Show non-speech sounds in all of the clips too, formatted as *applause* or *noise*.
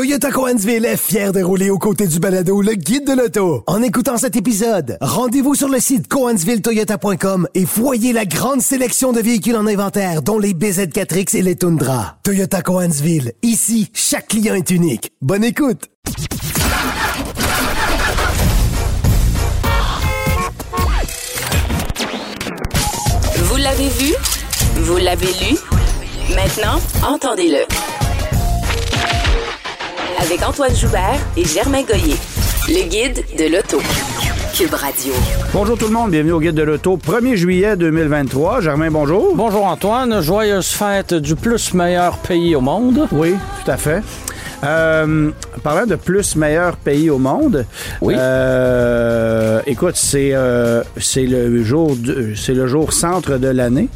Toyota Coansville est fier de rouler aux côtés du balado le guide de l'auto. En écoutant cet épisode, rendez-vous sur le site coansvilletoyota.com et voyez la grande sélection de véhicules en inventaire, dont les BZ4X et les Tundra. Toyota Coansville, ici, chaque client est unique. Bonne écoute! Vous l'avez vu? Vous l'avez lu? Maintenant, entendez-le. Avec Antoine Joubert et Germain Goyer. Le guide de l'auto. Cube Radio. Bonjour tout le monde, bienvenue au Guide de l'Auto, 1er juillet 2023. Germain, bonjour. Bonjour Antoine, joyeuse fête du plus meilleur pays au monde. Oui, tout à fait. Euh, parlant de plus meilleur pays au monde, Oui. euh, écoute, c'est euh, c'est le jour c'est le jour centre de l'année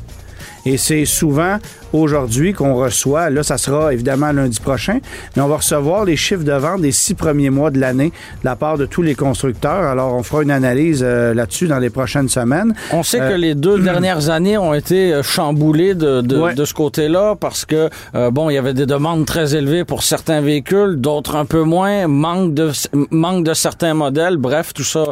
et c'est souvent aujourd'hui qu'on reçoit. Là, ça sera évidemment lundi prochain, mais on va recevoir les chiffres de vente des six premiers mois de l'année de la part de tous les constructeurs. Alors, on fera une analyse euh, là-dessus dans les prochaines semaines. On sait Euh, que les deux *clears throat* dernières années ont été euh, chamboulées de, de, Ouais. de ce côté-là parce que, euh, bon, il y avait des demandes très élevées pour certains véhicules, d'autres un peu moins, manque de, manque de certains modèles. Bref, tout ça,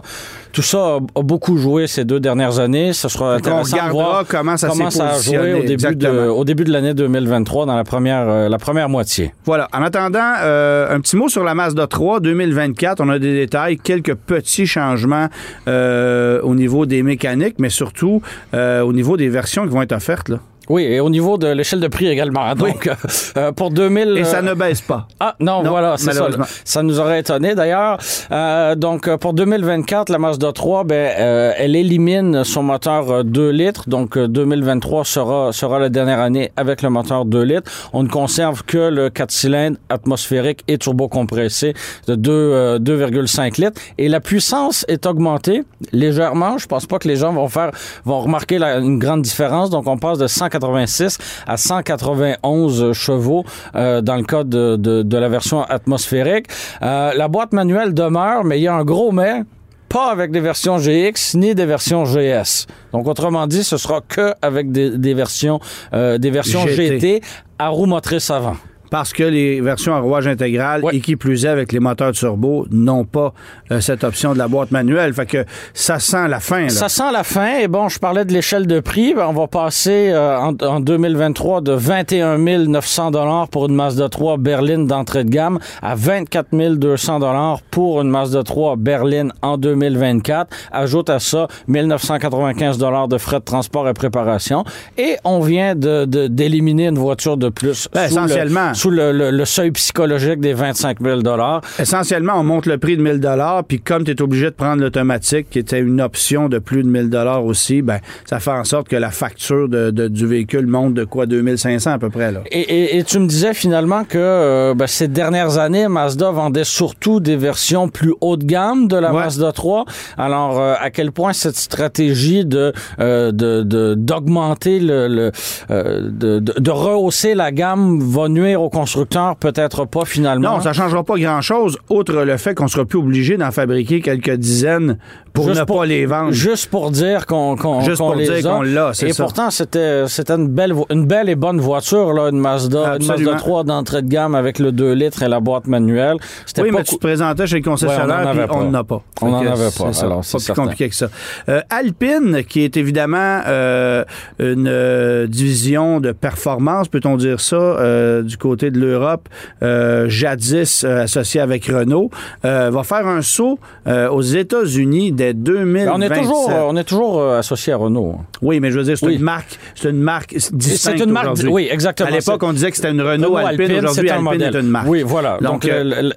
tout ça a, beaucoup joué ces deux dernières années. Ce sera Donc, on intéressant de voir comment ça s'est a joué au début, de, au début de l'année 2023 dans la première, euh, la première moitié. Voilà. En attendant, euh, un petit mot sur la Mazda 3 2024. On a des détails, quelques petits changements euh, au niveau des mécaniques, mais surtout au niveau des versions qui vont être offertes. Là. Oui, et au niveau de l'échelle de prix également. Donc, euh, euh, pour 2000... Et ça euh, ne baisse pas. Ah non, Non, voilà, c'est ça. Ça nous aurait étonné d'ailleurs. Euh, donc pour 2024, la Mazda 3, ben, elle élimine son moteur euh, 2 litres. Donc euh, 2023 sera sera la dernière année avec le moteur 2 litres. On ne conserve que le 4 cylindres atmosphérique et turbocompressé de 2, euh, 2,5 litres. Et la puissance est augmentée légèrement. Je pense pas que les gens vont faire vont remarquer la- une grande différence. Donc on passe de 186 à 191 chevaux euh, dans le cas de, de, de la version atmosphérique. Euh, la boîte manuelle demeure, mais il y a un gros mais pas avec des versions GX ni des versions GS. Donc autrement dit, ce sera que avec des, des versions euh, des versions GT. GT à roue motrice avant. Parce que les versions à rouage intégral, Ouais. et qui plus est avec les moteurs turbo, n'ont pas euh, cette option de la boîte manuelle. Fait que ça sent la fin. Là. Ça sent la fin. Et bon, je parlais de l'échelle de prix. Ben, on va passer euh, en, en 2023 de 21 900 dollars pour une Mazda 3 berline d'entrée de gamme à 24 200 dollars pour une Mazda 3 berline en 2024. Ajoute à ça 1995 dollars de frais de transport et préparation. Et on vient de- de- d'éliminer une voiture de plus. Ben, sous le- essentiellement. Sous le, le- le seuil psychologique des 25 000 dollars. Essentiellement, on monte le prix de 1000 dollars, puis comme tu es obligé de prendre l'automatique, qui était une option de plus de 1000 dollars aussi, ben ça fait en sorte que la facture de, de- du véhicule monte de quoi? 2500 à peu près là. Et, et- et tu me disais finalement que euh, ben, ces dernières années, Mazda vendait surtout des versions plus haut de gamme de la Ouais. Mazda 3. Alors, euh, à quel point cette stratégie de euh, de- d'augmenter le, le euh, de, de, rehausser la gamme va nuire aux constructeurs Peut-être pas finalement. Non, ça changera pas grand-chose, outre le fait qu'on sera plus obligé d'en fabriquer quelques dizaines pour Juste ne pour- pas les vendre. Juste pour dire qu'on qu'on Juste pour les dire qu'on l'a, c'est Et ça. pourtant, c'était une belle, une belle et bonne voiture, là, une Mazda, une. Mazda 3 d'entrée de gamme avec le 2 litres et la boîte manuelle. Oui, pas mais tu te présentais chez le concessionnaire Ouais, on pas. n'en a pas. On n'en avait pas, c'est pas plus compliqué que ça. Euh, Alpine, qui est évidemment euh, une euh, division de performance, peut-on dire ça, du côté de l'Europe, euh, jadis euh, associée avec Renault, euh, va faire un saut aux États-Unis dès 2027. on est toujours, euh, on est toujours associé à Renault. hein. Oui, mais je veux dire, c'est Oui. une marque, c'est une marque distincte C'est une marque, aujourd'hui. oui, exactement. À l'époque, on disait que c'était une Renault, Renault Alpine. Aujourd'hui, c'est un Alpine modèle. est une marque. Oui, voilà. Donc,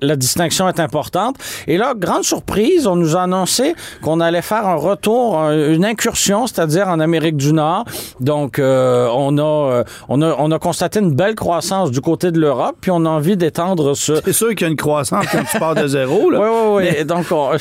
la distinction est importante. Et là, grande surprise, on nous a annoncé qu'on allait faire un retour, un- une incursion, c'est-à-dire en Amérique du Nord. Donc, euh, on, a, on, a, on a constaté une belle croissance du côté de l'Europe, puis on a envie d'étendre ce, C'est sûr qu'il y a une croissance quand tu pars de zéro. Là. oui, oui, oui. Donc, on,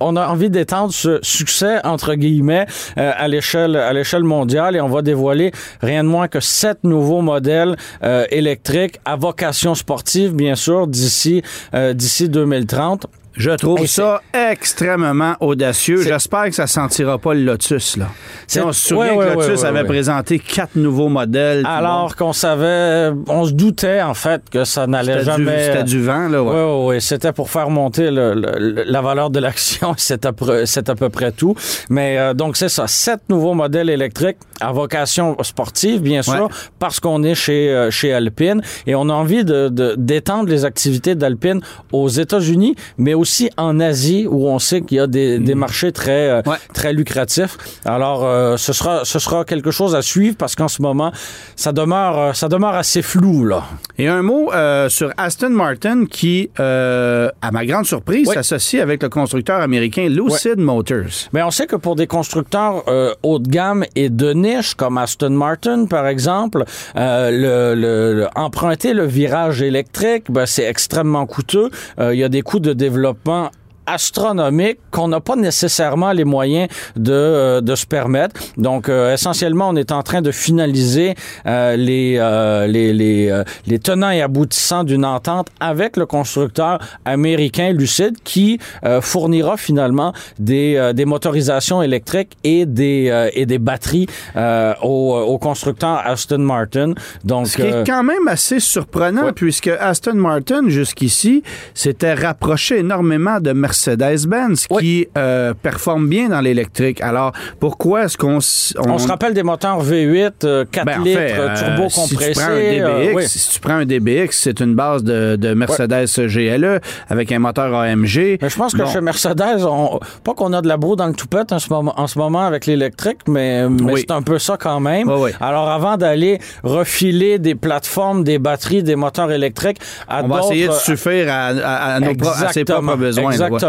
on a envie d'étendre ce succès, entre guillemets, euh, à l'échelle à l'échelle mondiale et on va dévoiler rien de moins que sept nouveaux modèles euh, électriques à vocation sportive, bien sûr, d'ici euh, d'ici 2030. Je trouve ça extrêmement audacieux. J'espère que ça sentira pas le Lotus, là. C'est- On se souvient Ouais, ouais, que ouais, Lotus ouais, avait présenté quatre nouveaux modèles. Alors qu'on savait, on se doutait en fait que ça n'allait jamais. c'était du vent, là. Oui, oui, oui. C'était pour faire monter le- le- la valeur de l'action. *laughs* C'est à, à peu près tout. Mais euh, donc, c'est ça. Sept nouveaux modèles électriques à vocation sportive, bien sûr, parce qu'on est chez, euh, chez Alpine et on a envie de- d'étendre les activités d'Alpine aux États-Unis, mais aussi en Asie, où on sait qu'il y a des, des marchés très, euh. Ouais. très lucratifs. Alors, euh, ce, sera, ce sera quelque chose à suivre parce qu'en ce moment, ça demeure, euh, ça demeure assez flou, là. Et un mot sur Aston Martin qui, à ma grande surprise, Oui. s'associe avec le constructeur américain Lucid Motors. Mais on sait que pour des constructeurs haut de gamme et de niche, comme Aston Martin, par exemple, le, le- le- emprunter le virage électrique, ben, c'est extrêmement coûteux. Il y a des coûts de développement développement astronomiques qu'on n'a pas nécessairement les moyens de, euh, de se permettre. Donc, euh, essentiellement, on est en train de finaliser euh, les, euh, les, les, euh, les tenants et aboutissants d'une entente avec le constructeur américain Lucid qui euh, fournira finalement des, euh, des motorisations électriques et des, euh, et des batteries euh, au, au constructeur Aston Martin. Donc, Ce qui est quand même assez surprenant, Ouais. puisque Aston Martin, jusqu'ici, s'était rapproché énormément de Mercedes-Benz, Oui. qui euh, performe bien dans l'électrique. Alors, pourquoi est-ce qu'on... s- on, se rappelle des moteurs V8, euh, 4 Ben, en litres, fait, euh, turbo si compressé. tu prends un DBX, euh, oui. si tu prends un DBX, c'est une base de, de Mercedes GLE avec un moteur AMG. Mais je pense que Bon. chez Mercedes, on, pas qu'on a de la broue dans le toupette en ce moment, en ce moment avec l'électrique, mais, mais Oui. c'est un peu ça quand même. Oui. Alors avant d'aller refiler des plateformes, des batteries, des moteurs électriques à On va essayer de suffire à, à- à nos à ses propres besoins. ouais.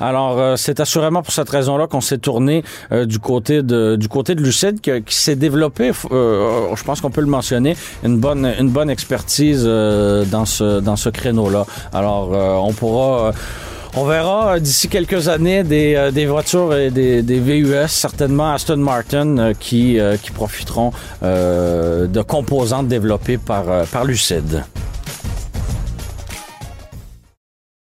Alors, euh, c'est assurément pour cette raison-là qu'on s'est tourné euh, du côté de du côté de Lucid, que- qui s'est développé, f- euh, je pense qu'on peut le mentionner, une bonne bonne expertise euh, dans ce créneau-là. Alors, euh, on pourra. euh, on verra euh, d'ici quelques années des, euh, voitures et des, VUS, certainement Aston Martin, euh, qui, euh, profiteront euh, de composantes développées par, euh, par Lucid.